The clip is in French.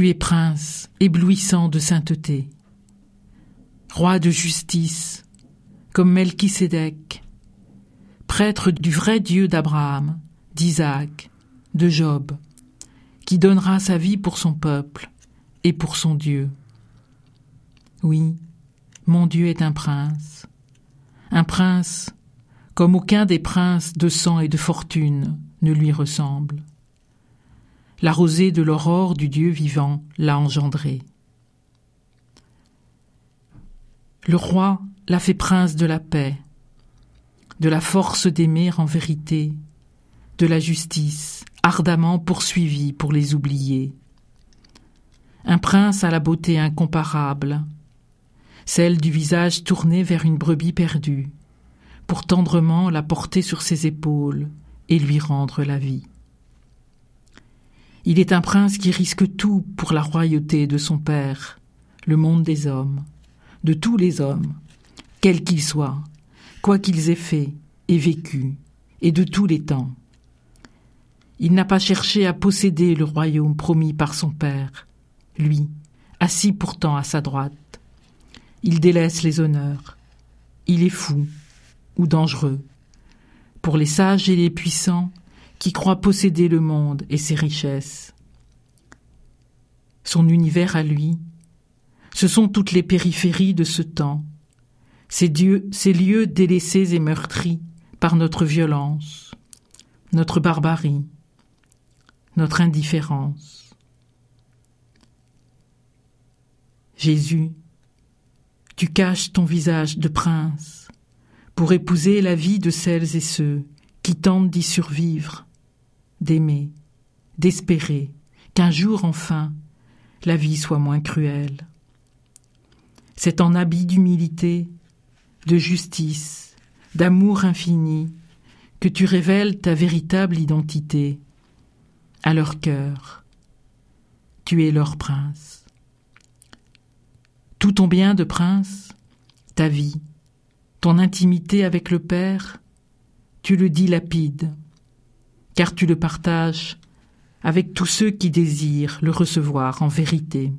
Tu es prince, éblouissant de sainteté, roi de justice, comme Melchisédek, prêtre du vrai Dieu d'Abraham, d'Isaac, de Job, qui donnera sa vie pour son peuple et pour son Dieu. Oui, mon Dieu est un prince, un prince comme aucun des princes de sang et de fortune ne lui ressemble. La rosée de l'aurore du Dieu vivant l'a engendré. Le roi l'a fait prince de la paix, de la force d'aimer en vérité, de la justice, ardemment poursuivi pour les oublier. Un prince à la beauté incomparable, celle du visage tourné vers une brebis perdue, pour tendrement la porter sur ses épaules et lui rendre la vie. Il est un prince qui risque tout pour la royauté de son père, le monde des hommes, de tous les hommes, quels qu'ils soient, quoi qu'ils aient fait et vécu, et de tous les temps. Il n'a pas cherché à posséder le royaume promis par son père, lui, assis pourtant à sa droite. Il délaisse les honneurs. Il est fou ou dangereux. Pour les sages et les puissants qui croient posséder le monde et ses richesses. Son univers à lui, ce sont toutes les périphéries de ce temps, ces, dieux, ces lieux délaissés et meurtris par notre violence, notre barbarie, notre indifférence. Jésus, tu caches ton visage de prince pour épouser la vie de celles et ceux qui tentent d'y survivre, d'aimer, d'espérer qu'un jour enfin la vie soit moins cruelle. C'est en habit d'humilité, de justice, d'amour infini que tu révèles ta véritable identité à leur cœur. Tu es leur prince. Tout ton bien de prince, ta vie, ton intimité avec le Père, tu le dilapides, car tu le partages avec tous ceux qui désirent le recevoir en vérité.